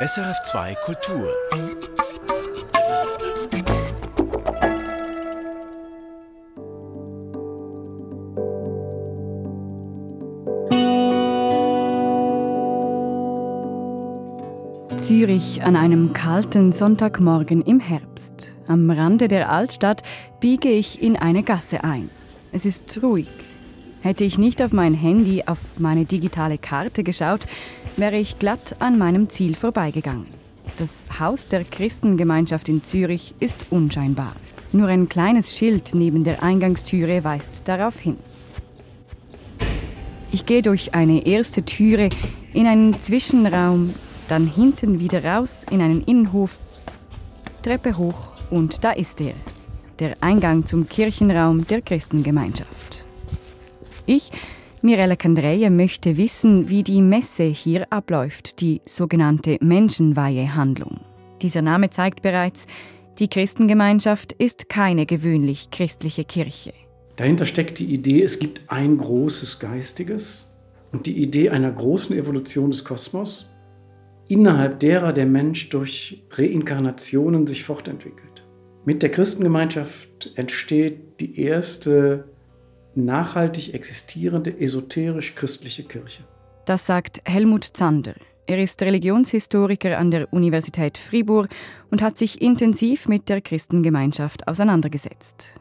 SRF2 Kultur. Zürich an einem kalten Sonntagmorgen im Herbst. Am Rande der Altstadt biege ich in eine Gasse ein. Es ist ruhig. Hätte ich nicht auf mein Handy, auf meine digitale Karte geschaut, wäre ich glatt an meinem Ziel vorbeigegangen. Das Haus der Christengemeinschaft in Zürich ist unscheinbar. Nur ein kleines Schild neben der Eingangstüre weist darauf hin. Ich gehe durch eine erste Türe in einen Zwischenraum, dann hinten wieder raus in einen Innenhof, Treppe hoch und da ist er, der Eingang zum Kirchenraum der Christengemeinschaft. Ich, Mirella Kandreje, möchte wissen, wie die Messe hier abläuft, die sogenannte Menschenweihehandlung. Dieser Name zeigt bereits, die Christengemeinschaft ist keine gewöhnlich christliche Kirche. Dahinter steckt die Idee, es gibt ein großes Geistiges und die Idee einer großen Evolution des Kosmos, innerhalb derer der Mensch durch Reinkarnationen sich fortentwickelt. Mit der Christengemeinschaft entsteht die erste nachhaltig existierende esoterisch-christliche Kirche. Das sagt Helmut Zander. Er ist Religionshistoriker an der Universität Fribourg und hat sich intensiv mit der Christengemeinschaft auseinandergesetzt.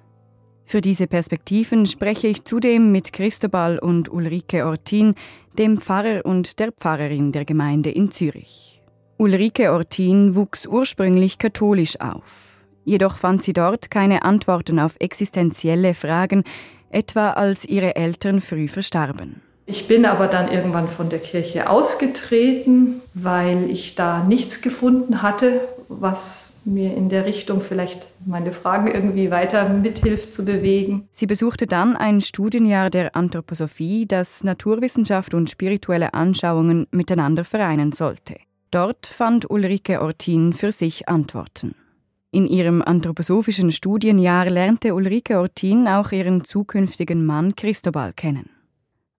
Für diese Perspektiven spreche ich zudem mit Christobal und Ulrike Ortin, dem Pfarrer und der Pfarrerin der Gemeinde in Zürich. Ulrike Ortin wuchs ursprünglich katholisch auf. Jedoch fand sie dort keine Antworten auf existenzielle Fragen, etwa als ihre Eltern früh verstarben. Ich bin aber dann irgendwann von der Kirche ausgetreten, weil ich da nichts gefunden hatte, was mir in der Richtung vielleicht meine Fragen irgendwie weiter mithilft zu bewegen. Sie besuchte dann ein Studienjahr der Anthroposophie, das Naturwissenschaft und spirituelle Anschauungen miteinander vereinen sollte. Dort fand Ulrike Ortin für sich Antworten. In ihrem anthroposophischen Studienjahr lernte Ulrike Ortin auch ihren zukünftigen Mann Christobal kennen.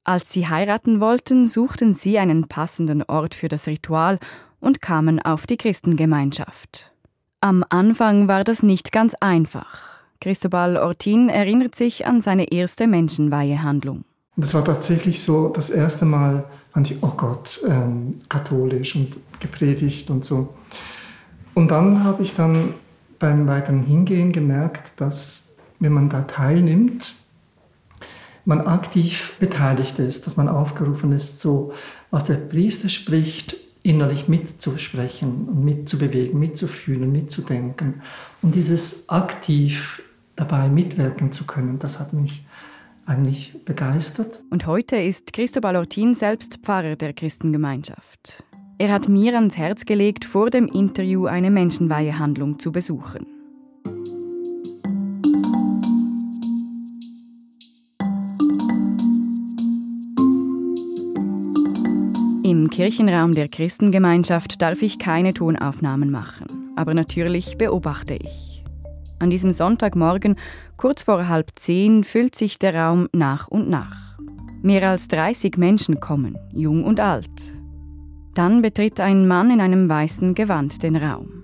Als sie heiraten wollten, suchten sie einen passenden Ort für das Ritual und kamen auf die Christengemeinschaft. Am Anfang war das nicht ganz einfach. Christobal Ortin erinnert sich an seine erste Menschenweihehandlung. Das war tatsächlich so das erste Mal, fand ich, oh Gott, ähm, katholisch und gepredigt und so. Und dann habe ich dann beim weiteren Hingehen gemerkt, dass wenn man da teilnimmt, man aktiv beteiligt ist, dass man aufgerufen ist, so was der Priester spricht, innerlich mitzusprechen und mitzubewegen, mitzufühlen, mitzudenken. Und dieses aktiv dabei mitwirken zu können, das hat mich eigentlich begeistert. Und heute ist Christobal Ortin selbst Pfarrer der Christengemeinschaft. Er hat mir ans Herz gelegt, vor dem Interview eine Menschenweihehandlung zu besuchen. Im Kirchenraum der Christengemeinschaft darf ich keine Tonaufnahmen machen, aber natürlich beobachte ich. An diesem Sonntagmorgen, kurz vor halb zehn, füllt sich der Raum nach und nach. Mehr als 30 Menschen kommen, jung und alt. Dann betritt ein Mann in einem weißen Gewand den Raum.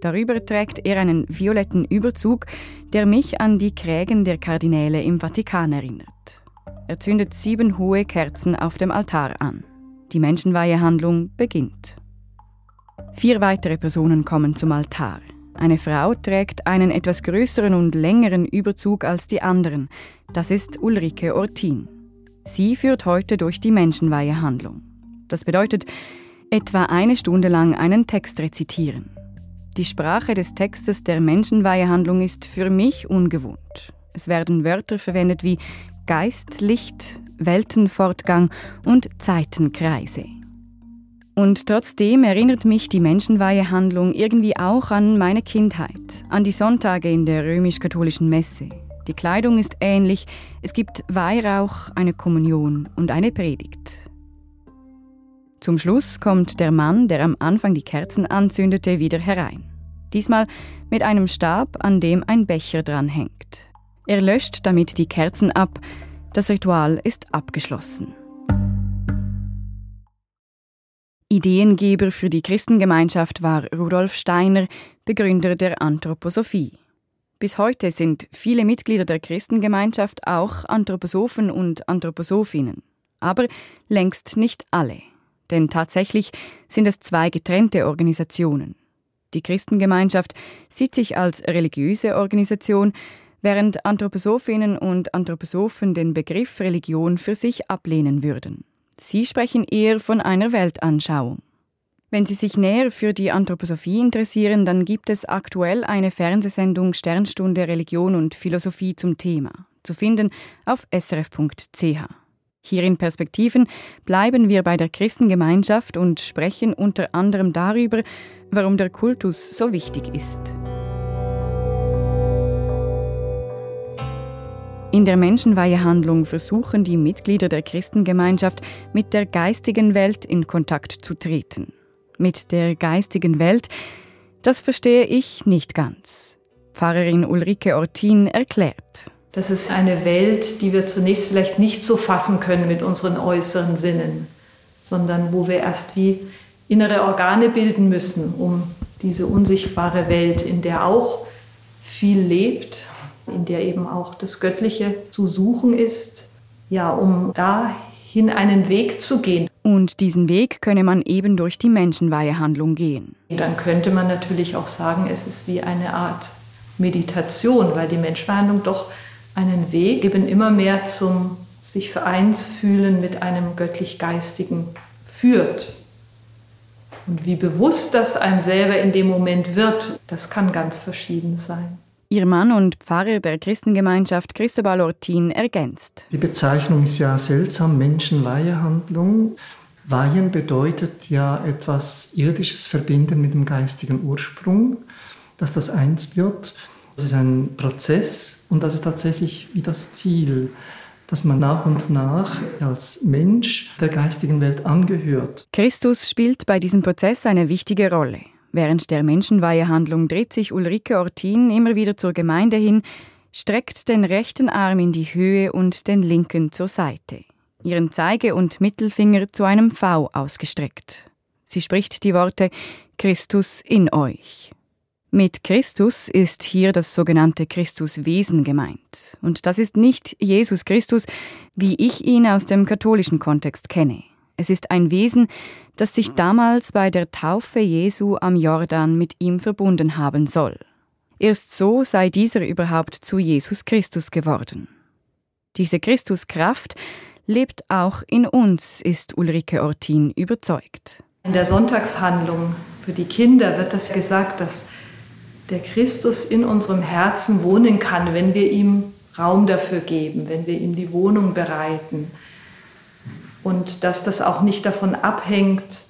Darüber trägt er einen violetten Überzug, der mich an die Krägen der Kardinäle im Vatikan erinnert. Er zündet sieben hohe Kerzen auf dem Altar an. Die Menschenweihehandlung beginnt. Vier weitere Personen kommen zum Altar. Eine Frau trägt einen etwas größeren und längeren Überzug als die anderen. Das ist Ulrike Ortin. Sie führt heute durch die Menschenweihehandlung. Das bedeutet, etwa eine Stunde lang einen Text rezitieren. Die Sprache des Textes der Menschenweihehandlung ist für mich ungewohnt. Es werden Wörter verwendet wie Geist, Licht, Weltenfortgang und Zeitenkreise. Und trotzdem erinnert mich die Menschenweihehandlung irgendwie auch an meine Kindheit, an die Sonntage in der römisch-katholischen Messe. Die Kleidung ist ähnlich, es gibt Weihrauch, eine Kommunion und eine Predigt. Zum Schluss kommt der Mann, der am Anfang die Kerzen anzündete, wieder herein. Diesmal mit einem Stab, an dem ein Becher dranhängt. Er löscht damit die Kerzen ab, das Ritual ist abgeschlossen. Ideengeber für die Christengemeinschaft war Rudolf Steiner, Begründer der Anthroposophie. Bis heute sind viele Mitglieder der Christengemeinschaft auch Anthroposophen und Anthroposophinnen. Aber längst nicht alle. Denn tatsächlich sind es zwei getrennte Organisationen. Die Christengemeinschaft sieht sich als religiöse Organisation, während Anthroposophinnen und Anthroposophen den Begriff Religion für sich ablehnen würden. Sie sprechen eher von einer Weltanschauung. Wenn Sie sich näher für die Anthroposophie interessieren, dann gibt es aktuell eine Fernsehsendung Sternstunde Religion und Philosophie zum Thema, zu finden auf srf.ch. Hier in Perspektiven bleiben wir bei der Christengemeinschaft und sprechen unter anderem darüber, warum der Kultus so wichtig ist. In der Menschenweihehandlung versuchen die Mitglieder der Christengemeinschaft mit der geistigen Welt in Kontakt zu treten. Mit der geistigen Welt, das verstehe ich nicht ganz. Pfarrerin Ulrike Ortin erklärt. Das ist eine Welt, die wir zunächst vielleicht nicht so fassen können mit unseren äußeren Sinnen, sondern wo wir erst wie innere Organe bilden müssen, um diese unsichtbare Welt, in der auch viel lebt, in der eben auch das Göttliche zu suchen ist, ja, um dahin einen Weg zu gehen. Und diesen Weg könne man eben durch die Menschenweihehandlung gehen. Dann könnte man natürlich auch sagen, es ist wie eine Art Meditation, weil die Menschenweihehandlung doch einen Weg eben immer mehr zum sich vereins fühlen mit einem göttlich-geistigen führt. Und wie bewusst das einem selber in dem Moment wird, das kann ganz verschieden sein. Ihr Mann und Pfarrer der Christengemeinschaft Cristobal Ortin ergänzt. Die Bezeichnung ist ja seltsam, Menschenweihehandlung. Weihen bedeutet ja etwas Irdisches verbinden mit dem geistigen Ursprung, dass das eins wird. Das ist ein Prozess und das ist tatsächlich wie das Ziel, dass man nach und nach als Mensch der geistigen Welt angehört. Christus spielt bei diesem Prozess eine wichtige Rolle. Während der Menschenweihehandlung dreht sich Ulrike Ortin immer wieder zur Gemeinde hin, streckt den rechten Arm in die Höhe und den linken zur Seite, ihren Zeige- und Mittelfinger zu einem V ausgestreckt. Sie spricht die Worte Christus in euch. Mit Christus ist hier das sogenannte Christuswesen gemeint. Und das ist nicht Jesus Christus, wie ich ihn aus dem katholischen Kontext kenne. Es ist ein Wesen, das sich damals bei der Taufe Jesu am Jordan mit ihm verbunden haben soll. Erst so sei dieser überhaupt zu Jesus Christus geworden. Diese Christuskraft lebt auch in uns, ist Ulrike Ortin überzeugt. In der Sonntagshandlung für die Kinder wird das gesagt, dass der Christus in unserem Herzen wohnen kann, wenn wir ihm Raum dafür geben, wenn wir ihm die Wohnung bereiten. Und dass das auch nicht davon abhängt,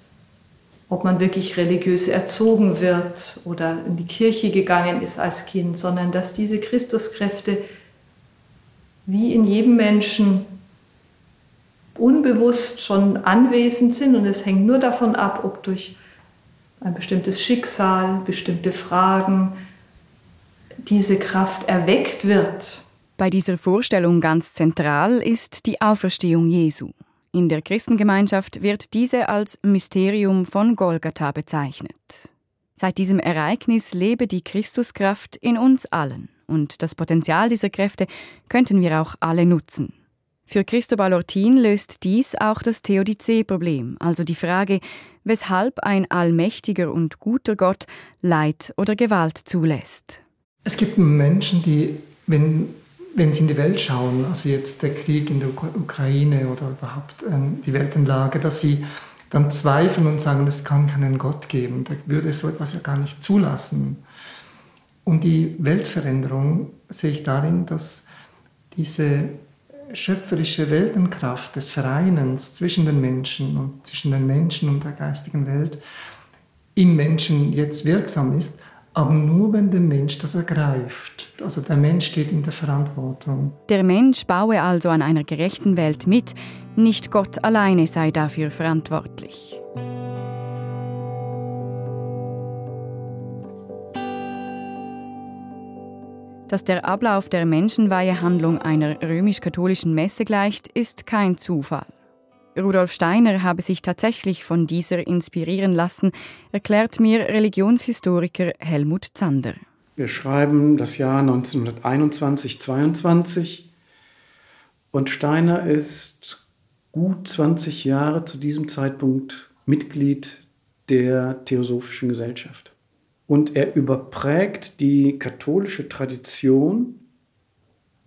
ob man wirklich religiös erzogen wird oder in die Kirche gegangen ist als Kind, sondern dass diese Christuskräfte wie in jedem Menschen unbewusst schon anwesend sind und es hängt nur davon ab, ob durch ein bestimmtes Schicksal, bestimmte Fragen, diese Kraft erweckt wird. Bei dieser Vorstellung ganz zentral ist die Auferstehung Jesu. In der Christengemeinschaft wird diese als Mysterium von Golgatha bezeichnet. Seit diesem Ereignis lebe die Christuskraft in uns allen und das Potenzial dieser Kräfte könnten wir auch alle nutzen. Für Cristobal Ortin löst dies auch das Theodizee-Problem, also die Frage, weshalb ein allmächtiger und guter Gott Leid oder Gewalt zulässt. Es gibt Menschen, die, wenn, wenn sie in die Welt schauen, also jetzt der Krieg in der Ukraine oder überhaupt ähm, die Weltenlage, dass sie dann zweifeln und sagen, es kann keinen Gott geben, der würde so etwas ja gar nicht zulassen. Und die Weltveränderung sehe ich darin, dass diese schöpferische Weltenkraft des Vereinens zwischen den Menschen und zwischen den Menschen und der geistigen Welt im Menschen jetzt wirksam ist, aber nur wenn der Mensch das ergreift. Also der Mensch steht in der Verantwortung. Der Mensch baue also an einer gerechten Welt mit, nicht Gott alleine sei dafür verantwortlich. Dass der Ablauf der Menschenweihehandlung einer römisch-katholischen Messe gleicht, ist kein Zufall. Rudolf Steiner habe sich tatsächlich von dieser inspirieren lassen, erklärt mir Religionshistoriker Helmut Zander. Wir schreiben das Jahr 1921-22 und Steiner ist gut 20 Jahre zu diesem Zeitpunkt Mitglied der Theosophischen Gesellschaft. Und er überprägt die katholische Tradition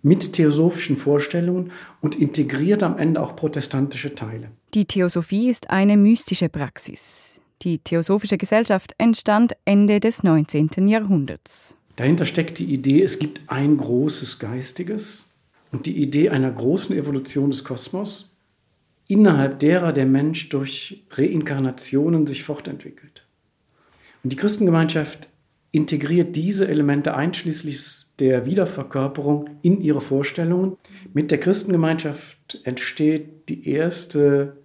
mit theosophischen Vorstellungen und integriert am Ende auch protestantische Teile. Die Theosophie ist eine mystische Praxis. Die Theosophische Gesellschaft entstand Ende des 19. Jahrhunderts. Dahinter steckt die Idee, es gibt ein großes Geistiges und die Idee einer großen Evolution des Kosmos, innerhalb derer der Mensch durch Reinkarnationen sich fortentwickelt. Und die Christengemeinschaft integriert diese Elemente einschließlich der Wiederverkörperung in ihre Vorstellungen. Mit der Christengemeinschaft entsteht die erste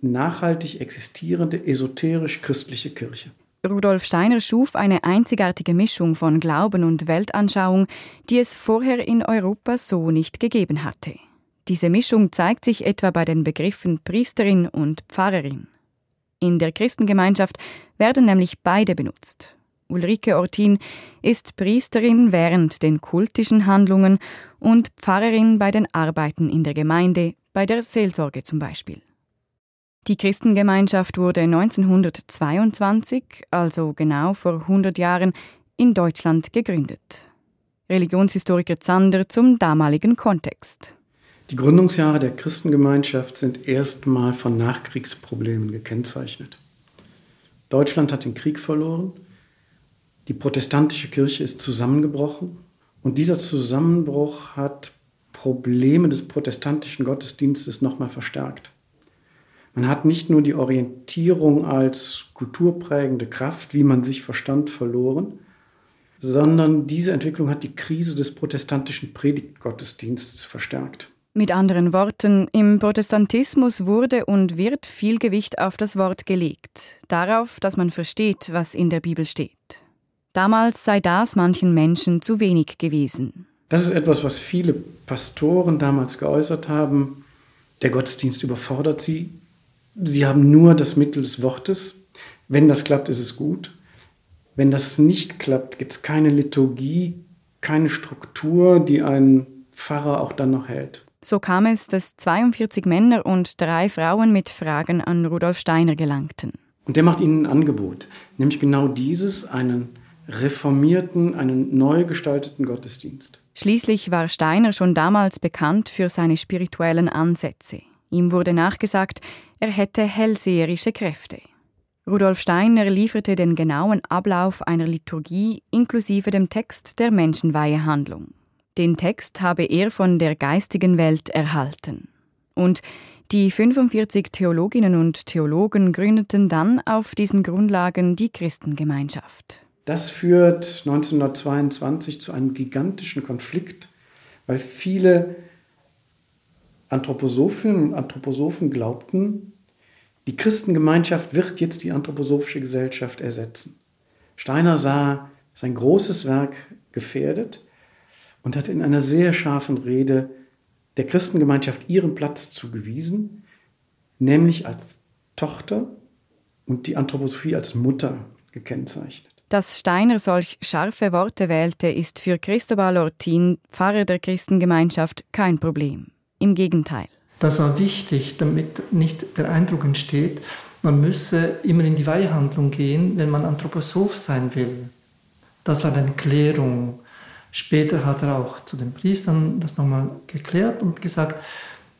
nachhaltig existierende esoterisch-christliche Kirche. Rudolf Steiner schuf eine einzigartige Mischung von Glauben und Weltanschauung, die es vorher in Europa so nicht gegeben hatte. Diese Mischung zeigt sich etwa bei den Begriffen Priesterin und Pfarrerin. In der Christengemeinschaft werden nämlich beide benutzt. Ulrike Ortin ist Priesterin während den kultischen Handlungen und Pfarrerin bei den Arbeiten in der Gemeinde, bei der Seelsorge zum Beispiel. Die Christengemeinschaft wurde 1922, also genau vor 100 Jahren, in Deutschland gegründet. Religionshistoriker Zander zum damaligen Kontext. Die Gründungsjahre der Christengemeinschaft sind erstmal von Nachkriegsproblemen gekennzeichnet. Deutschland hat den Krieg verloren die protestantische Kirche ist zusammengebrochen und dieser Zusammenbruch hat Probleme des protestantischen Gottesdienstes nochmal verstärkt. Man hat nicht nur die Orientierung als kulturprägende Kraft, wie man sich verstand, verloren, sondern diese Entwicklung hat die Krise des protestantischen Predigtgottesdienstes verstärkt. Mit anderen Worten, im Protestantismus wurde und wird viel Gewicht auf das Wort gelegt, darauf, dass man versteht, was in der Bibel steht. Damals sei das manchen Menschen zu wenig gewesen. Das ist etwas, was viele Pastoren damals geäußert haben. Der Gottesdienst überfordert sie. Sie haben nur das Mittel des Wortes. Wenn das klappt, ist es gut. Wenn das nicht klappt, gibt es keine Liturgie, keine Struktur, die ein Pfarrer auch dann noch hält. So kam es, dass 42 Männer und drei Frauen mit Fragen an Rudolf Steiner gelangten. Und der macht ihnen ein Angebot, nämlich genau dieses, einen reformierten, einen neu gestalteten Gottesdienst. Schließlich war Steiner schon damals bekannt für seine spirituellen Ansätze. Ihm wurde nachgesagt, er hätte hellseherische Kräfte. Rudolf Steiner lieferte den genauen Ablauf einer Liturgie inklusive dem Text der Menschenweihehandlung. Den Text habe er von der geistigen Welt erhalten. Und die 45 Theologinnen und Theologen gründeten dann auf diesen Grundlagen die Christengemeinschaft. Das führt 1922 zu einem gigantischen Konflikt, weil viele Anthroposophinnen und Anthroposophen glaubten, die Christengemeinschaft wird jetzt die anthroposophische Gesellschaft ersetzen. Steiner sah sein großes Werk gefährdet und hat in einer sehr scharfen Rede der Christengemeinschaft ihren Platz zugewiesen, nämlich als Tochter und die Anthroposophie als Mutter gekennzeichnet. Dass Steiner solch scharfe Worte wählte, ist für Cristobal Ortin, Pfarrer der Christengemeinschaft, kein Problem. Im Gegenteil. Das war wichtig, damit nicht der Eindruck entsteht, man müsse immer in die Weihhandlung gehen, wenn man Anthroposoph sein will. Das war eine Klärung. Später hat er auch zu den Priestern das nochmal geklärt und gesagt,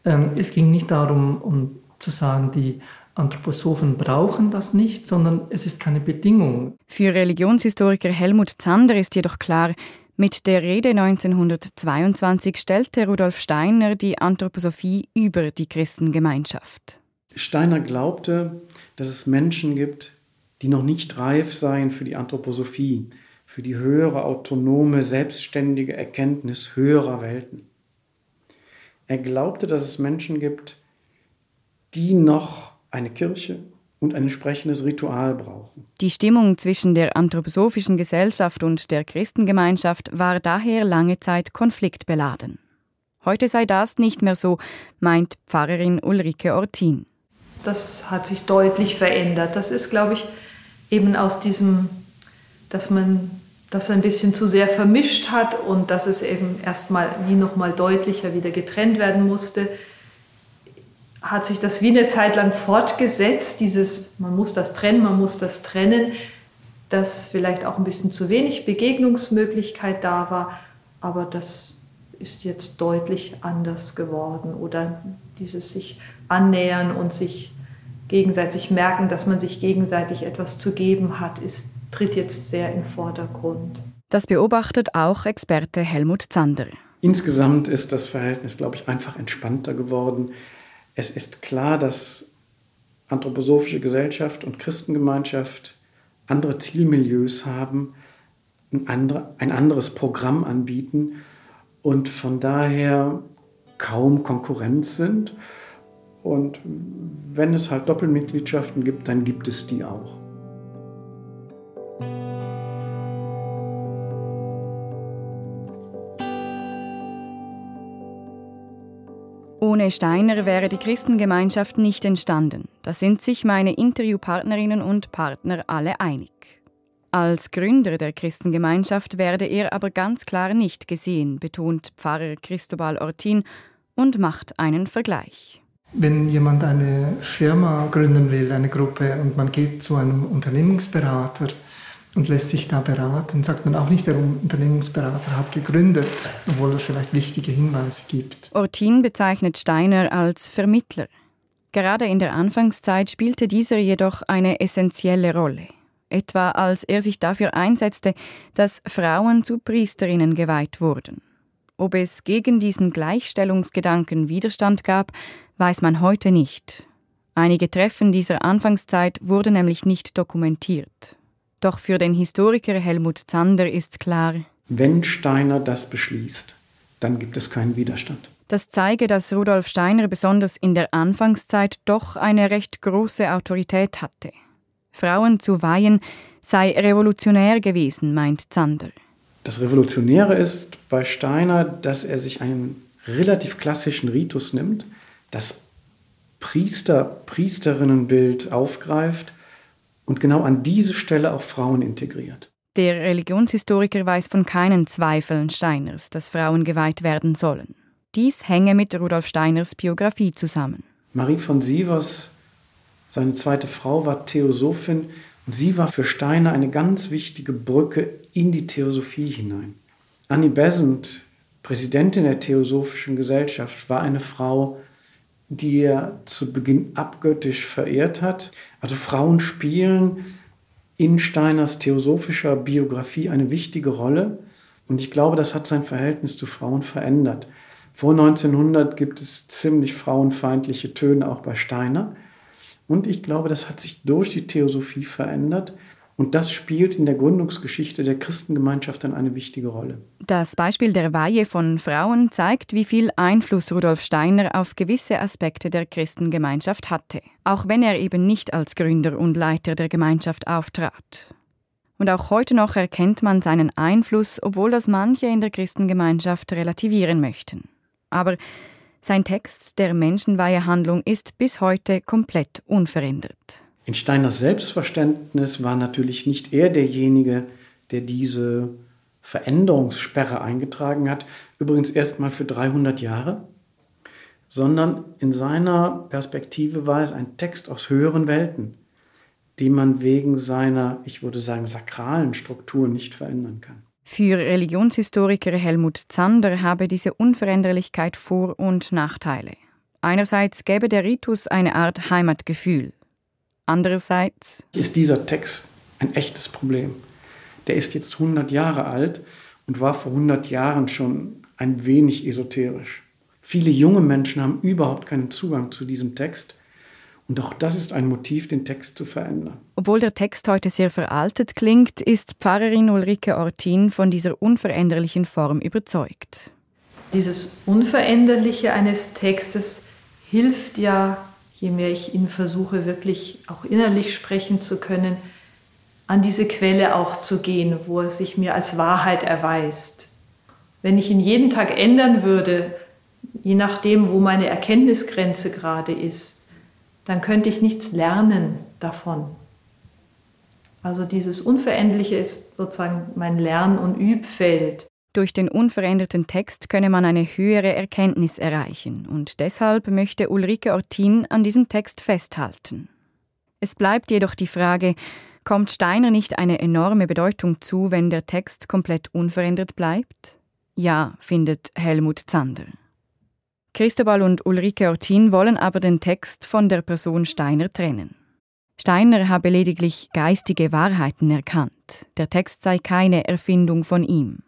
ähm, es ging nicht darum, um zu sagen, die Anthroposophen brauchen das nicht, sondern es ist keine Bedingung. Für Religionshistoriker Helmut Zander ist jedoch klar, mit der Rede 1922 stellte Rudolf Steiner die Anthroposophie über die Christengemeinschaft. Steiner glaubte, dass es Menschen gibt, die noch nicht reif seien für die Anthroposophie, für die höhere, autonome, selbstständige Erkenntnis höherer Welten. Er glaubte, dass es Menschen gibt, die noch eine Kirche und ein entsprechendes Ritual brauchen. Die Stimmung zwischen der anthroposophischen Gesellschaft und der Christengemeinschaft war daher lange Zeit konfliktbeladen. Heute sei das nicht mehr so, meint Pfarrerin Ulrike Ortin. das hat sich deutlich verändert. Das ist, glaube ich, eben aus diesem, dass man das ein bisschen zu sehr vermischt hat und dass es eben erstmal wie nochmal deutlicher wieder getrennt werden musste, hat sich das wie eine Zeit lang fortgesetzt, dieses, man muss das trennen, man muss das trennen, dass vielleicht auch ein bisschen zu wenig Begegnungsmöglichkeit da war, aber das ist jetzt deutlich anders geworden. Oder dieses sich annähern und sich gegenseitig merken, dass man sich gegenseitig etwas zu geben hat, ist, tritt jetzt sehr im Vordergrund. Das beobachtet auch Experte Helmut Zander. Insgesamt ist das Verhältnis, glaube ich, einfach entspannter geworden. Es ist klar, dass anthroposophische Gesellschaft und Christengemeinschaft andere Zielmilieus haben, ein, andere, ein anderes Programm anbieten und von daher kaum Konkurrenz sind. Und wenn es halt Doppelmitgliedschaften gibt, dann gibt es die auch. Ohne Steiner wäre die Christengemeinschaft nicht entstanden. Da sind sich meine Interviewpartnerinnen und Partner alle einig. Als Gründer der Christengemeinschaft werde er aber ganz klar nicht gesehen, betont Pfarrer Christobal Ortin und macht einen Vergleich. Wenn jemand eine Firma gründen will, eine Gruppe, und man geht zu einem Unternehmensberater und lässt sich da beraten, sagt man auch nicht, der Unternehmensberater hat gegründet, obwohl er vielleicht wichtige Hinweise gibt. Ortin bezeichnet Steiner als Vermittler. Gerade in der Anfangszeit spielte dieser jedoch eine essentielle Rolle etwa als er sich dafür einsetzte, dass Frauen zu Priesterinnen geweiht wurden. Ob es gegen diesen Gleichstellungsgedanken Widerstand gab, weiß man heute nicht. Einige Treffen dieser Anfangszeit wurden nämlich nicht dokumentiert. Doch für den Historiker Helmut Zander ist klar, wenn Steiner das beschließt, dann gibt es keinen Widerstand. Das zeige, dass Rudolf Steiner besonders in der Anfangszeit doch eine recht große Autorität hatte. Frauen zu weihen, sei revolutionär gewesen, meint Zander. Das Revolutionäre ist bei Steiner, dass er sich einen relativ klassischen Ritus nimmt, das Priester-Priesterinnenbild aufgreift und genau an diese Stelle auch Frauen integriert. Der Religionshistoriker weiß von keinen Zweifeln Steiners, dass Frauen geweiht werden sollen. Dies hänge mit Rudolf Steiners Biografie zusammen. Marie von Sievers seine zweite Frau war Theosophin und sie war für Steiner eine ganz wichtige Brücke in die Theosophie hinein. Annie Besant, Präsidentin der Theosophischen Gesellschaft, war eine Frau, die er zu Beginn abgöttisch verehrt hat. Also Frauen spielen in Steiners theosophischer Biografie eine wichtige Rolle. Und ich glaube, das hat sein Verhältnis zu Frauen verändert. Vor 1900 gibt es ziemlich frauenfeindliche Töne auch bei Steiner. Und ich glaube, das hat sich durch die Theosophie verändert. Und das spielt in der Gründungsgeschichte der Christengemeinschaft dann eine wichtige Rolle. Das Beispiel der Weihe von Frauen zeigt, wie viel Einfluss Rudolf Steiner auf gewisse Aspekte der Christengemeinschaft hatte, auch wenn er eben nicht als Gründer und Leiter der Gemeinschaft auftrat. Und auch heute noch erkennt man seinen Einfluss, obwohl das manche in der Christengemeinschaft relativieren möchten. Aber sein Text der Menschenweihehandlung ist bis heute komplett unverändert. In Steiners Selbstverständnis war natürlich nicht er derjenige, der diese Veränderungssperre eingetragen hat, übrigens erst mal für 300 Jahre, sondern in seiner Perspektive war es ein Text aus höheren Welten, den man wegen seiner, ich würde sagen, sakralen Struktur nicht verändern kann. Für Religionshistoriker Helmut Zander habe diese Unveränderlichkeit Vor- und Nachteile. Einerseits gäbe der Ritus eine Art Heimatgefühl. Andererseits ist dieser Text ein echtes Problem. Der ist jetzt 100 Jahre alt und war vor 100 Jahren schon ein wenig esoterisch. Viele junge Menschen haben überhaupt keinen Zugang zu diesem Text und auch das ist ein Motiv, den Text zu verändern. Obwohl der Text heute sehr veraltet klingt, ist Pfarrerin Ulrike Ortin von dieser unveränderlichen Form überzeugt. Dieses Unveränderliche eines Textes hilft ja, je mehr ich ihn versuche, wirklich auch innerlich sprechen zu können, an diese Quelle auch zu gehen, wo er sich mir als Wahrheit erweist. Wenn ich ihn jeden Tag ändern würde, je nachdem, wo meine Erkenntnisgrenze gerade ist, dann könnte ich nichts lernen davon. Also dieses Unveränderliche ist sozusagen mein Lern- und Übfeld. Durch den unveränderten Text könne man eine höhere Erkenntnis erreichen und deshalb möchte Ulrike Ortin an diesem Text festhalten. Es bleibt jedoch die Frage, kommt Steiner nicht eine enorme Bedeutung zu, wenn der Text komplett unverändert bleibt? Ja, findet Helmut Zander. Christobal und Ulrike Ortin wollen aber den Text von der Person Steiner trennen. Steiner habe lediglich geistige Wahrheiten erkannt. Der Text sei keine Erfindung von ihm.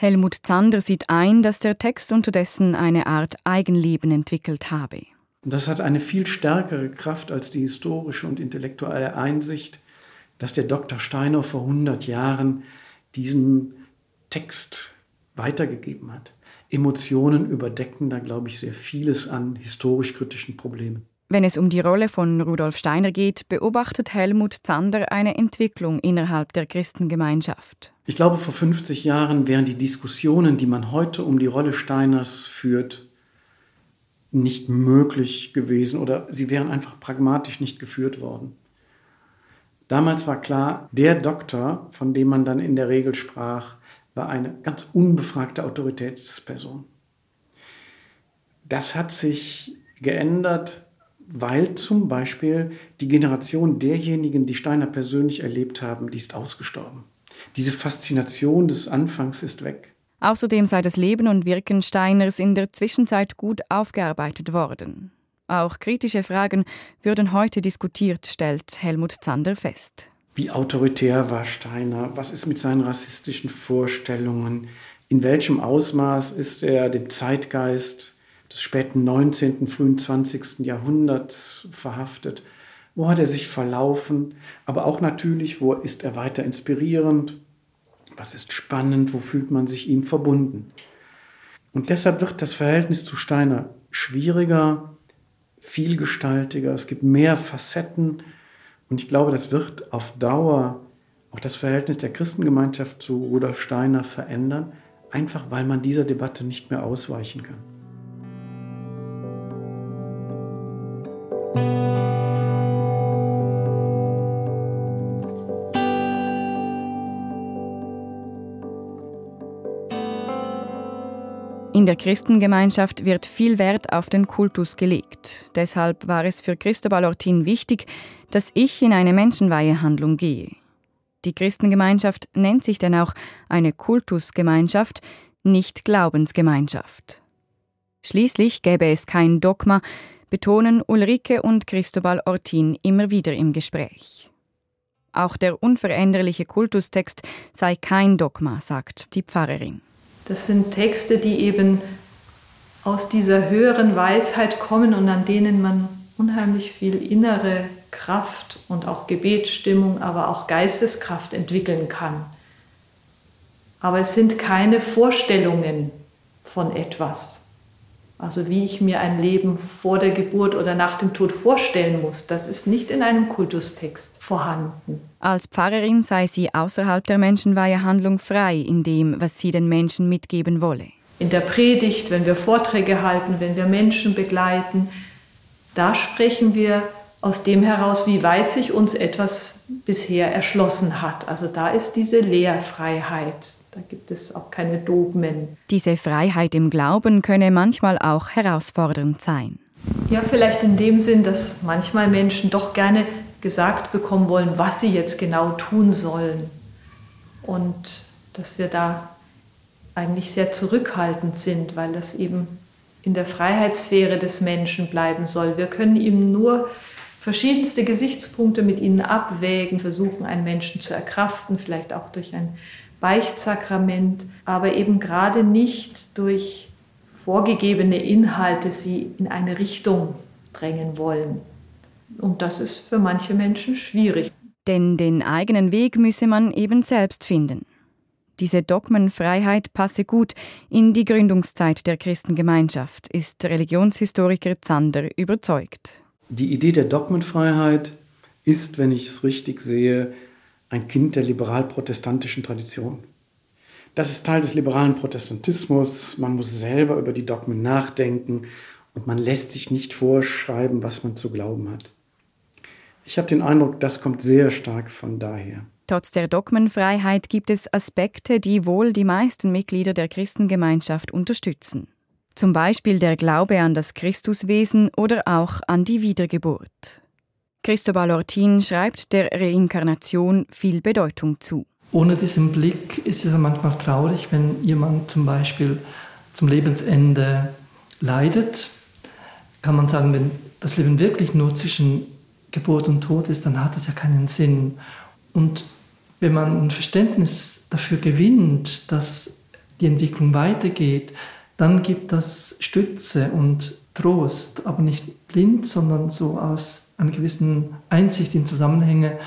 Helmut Zander sieht ein, dass der Text unterdessen eine Art Eigenleben entwickelt habe. Das hat eine viel stärkere Kraft als die historische und intellektuelle Einsicht, dass der Dr. Steiner vor 100 Jahren diesen Text weitergegeben hat. Emotionen überdecken da, glaube ich, sehr vieles an historisch-kritischen Problemen. Wenn es um die Rolle von Rudolf Steiner geht, beobachtet Helmut Zander eine Entwicklung innerhalb der Christengemeinschaft. Ich glaube, vor 50 Jahren wären die Diskussionen, die man heute um die Rolle Steiners führt, nicht möglich gewesen oder sie wären einfach pragmatisch nicht geführt worden. Damals war klar, der Doktor, von dem man dann in der Regel sprach, war eine ganz unbefragte Autoritätsperson. Das hat sich geändert, weil zum Beispiel die Generation derjenigen, die Steiner persönlich erlebt haben, die ist ausgestorben. Diese Faszination des Anfangs ist weg. Außerdem sei das Leben und Wirken Steiners in der Zwischenzeit gut aufgearbeitet worden. Auch kritische Fragen würden heute diskutiert, stellt Helmut Zander fest. Wie autoritär war Steiner? Was ist mit seinen rassistischen Vorstellungen? In welchem Ausmaß ist er dem Zeitgeist des späten 19., frühen 20. Jahrhunderts verhaftet? Wo hat er sich verlaufen? Aber auch natürlich, wo ist er weiter inspirierend? Was ist spannend? Wo fühlt man sich ihm verbunden? Und deshalb wird das Verhältnis zu Steiner schwieriger, vielgestaltiger. Es gibt mehr Facetten. Und ich glaube, das wird auf Dauer auch das Verhältnis der Christengemeinschaft zu Rudolf Steiner verändern, einfach weil man dieser Debatte nicht mehr ausweichen kann. Der Christengemeinschaft wird viel Wert auf den Kultus gelegt. Deshalb war es für Christobal Ortin wichtig, dass ich in eine Menschenweihehandlung gehe. Die Christengemeinschaft nennt sich denn auch eine Kultusgemeinschaft, nicht Glaubensgemeinschaft. Schließlich gäbe es kein Dogma, betonen Ulrike und Christobal Ortin immer wieder im Gespräch. Auch der unveränderliche Kultustext sei kein Dogma, sagt die Pfarrerin. Das sind Texte, die eben aus dieser höheren Weisheit kommen und an denen man unheimlich viel innere Kraft und auch Gebetsstimmung, aber auch Geisteskraft entwickeln kann. Aber es sind keine Vorstellungen von etwas. Also wie ich mir ein Leben vor der Geburt oder nach dem Tod vorstellen muss, das ist nicht in einem Kultustext vorhanden. Als Pfarrerin sei sie außerhalb der Menschenweihehandlung frei in dem, was sie den Menschen mitgeben wolle. In der Predigt, wenn wir Vorträge halten, wenn wir Menschen begleiten, da sprechen wir aus dem heraus, wie weit sich uns etwas bisher erschlossen hat. Also da ist diese Lehrfreiheit. Da gibt es auch keine Dogmen. Diese Freiheit im Glauben könne manchmal auch herausfordernd sein. Ja, vielleicht in dem Sinn, dass manchmal Menschen doch gerne gesagt bekommen wollen, was sie jetzt genau tun sollen. Und dass wir da eigentlich sehr zurückhaltend sind, weil das eben in der Freiheitssphäre des Menschen bleiben soll. Wir können ihm nur verschiedenste Gesichtspunkte mit ihnen abwägen, versuchen, einen Menschen zu erkraften, vielleicht auch durch ein Beichtsakrament, aber eben gerade nicht durch vorgegebene Inhalte sie in eine Richtung drängen wollen. Und das ist für manche Menschen schwierig. Denn den eigenen Weg müsse man eben selbst finden. Diese Dogmenfreiheit passe gut in die Gründungszeit der Christengemeinschaft, ist Religionshistoriker Zander überzeugt. Die Idee der Dogmenfreiheit ist, wenn ich es richtig sehe, ein Kind der liberal-protestantischen Tradition. Das ist Teil des liberalen Protestantismus. Man muss selber über die Dogmen nachdenken und man lässt sich nicht vorschreiben, was man zu glauben hat. Ich habe den Eindruck, das kommt sehr stark von daher. Trotz der Dogmenfreiheit gibt es Aspekte, die wohl die meisten Mitglieder der Christengemeinschaft unterstützen. Zum Beispiel der Glaube an das Christuswesen oder auch an die Wiedergeburt. Cristobal Ortin schreibt der Reinkarnation viel Bedeutung zu. Ohne diesen Blick ist es manchmal traurig, wenn jemand zum Beispiel zum Lebensende leidet. Kann man sagen, wenn das Leben wirklich nur zwischen Geburt und Tod ist, dann hat das ja keinen Sinn. Und wenn man ein Verständnis dafür gewinnt, dass die Entwicklung weitergeht, dann gibt das Stütze und Trost, aber nicht blind, sondern so aus einer gewissen Einsicht in Zusammenhänge,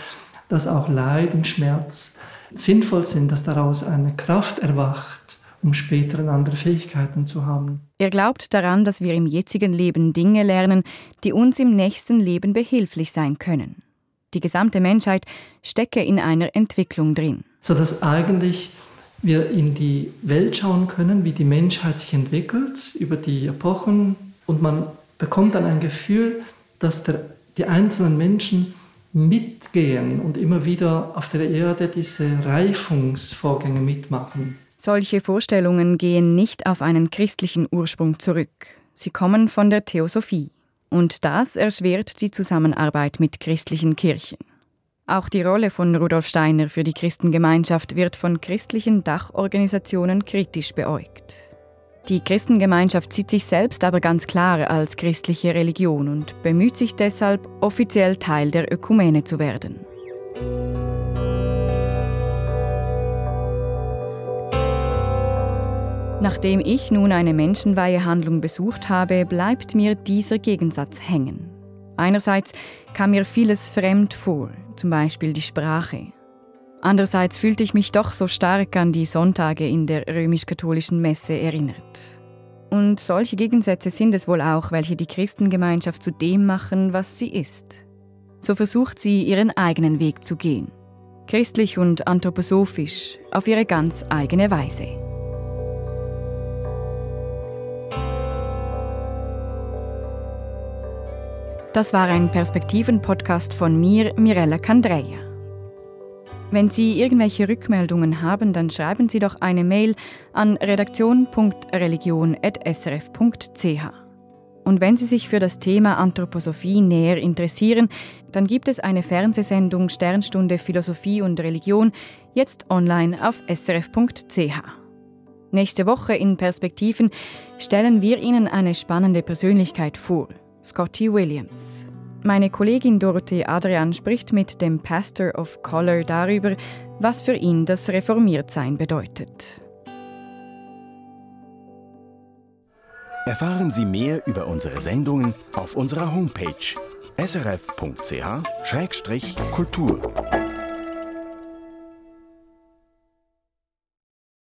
dass auch Leid und Schmerz sinnvoll sind, dass daraus eine Kraft erwacht, um später andere Fähigkeiten zu haben. Er glaubt daran, dass wir im jetzigen Leben Dinge lernen, die uns im nächsten Leben behilflich sein können. Die gesamte Menschheit stecke in einer Entwicklung drin. Sodass eigentlich wir in die Welt schauen können, wie die Menschheit sich entwickelt über die Epochen und man bekommt dann ein Gefühl, dass der, die einzelnen Menschen mitgehen und immer wieder auf der Erde diese Reifungsvorgänge mitmachen. Solche Vorstellungen gehen nicht auf einen christlichen Ursprung zurück. Sie kommen von der Theosophie. Und das erschwert die Zusammenarbeit mit christlichen Kirchen. Auch die Rolle von Rudolf Steiner für die Christengemeinschaft wird von christlichen Dachorganisationen kritisch beäugt. Die Christengemeinschaft sieht sich selbst aber ganz klar als christliche Religion und bemüht sich deshalb, offiziell Teil der Ökumene zu werden. Nachdem ich nun eine Menschenweihehandlung besucht habe, bleibt mir dieser Gegensatz hängen. Einerseits kam mir vieles fremd vor, zum Beispiel die Sprache. Andererseits fühlte ich mich doch so stark an die Sonntage in der römisch-katholischen Messe erinnert. Und solche Gegensätze sind es wohl auch, welche die Christengemeinschaft zu dem machen, was sie ist. So versucht sie, ihren eigenen Weg zu gehen. Christlich und anthroposophisch, auf ihre ganz eigene Weise. Das war ein Perspektiven-Podcast von mir, Mirella Candreia. Wenn Sie irgendwelche Rückmeldungen haben, dann schreiben Sie doch eine Mail an redaktion.religion.srf.ch. Und wenn Sie sich für das Thema Anthroposophie näher interessieren, dann gibt es eine Fernsehsendung Sternstunde Philosophie und Religion jetzt online auf srf.ch. Nächste Woche in Perspektiven stellen wir Ihnen eine spannende Persönlichkeit vor. Scotty Williams. Meine Kollegin Dorothee Adrian spricht mit dem Pastor of Color darüber, was für ihn das Reformiertsein bedeutet. Erfahren Sie mehr über unsere Sendungen auf unserer Homepage srf.ch-kultur.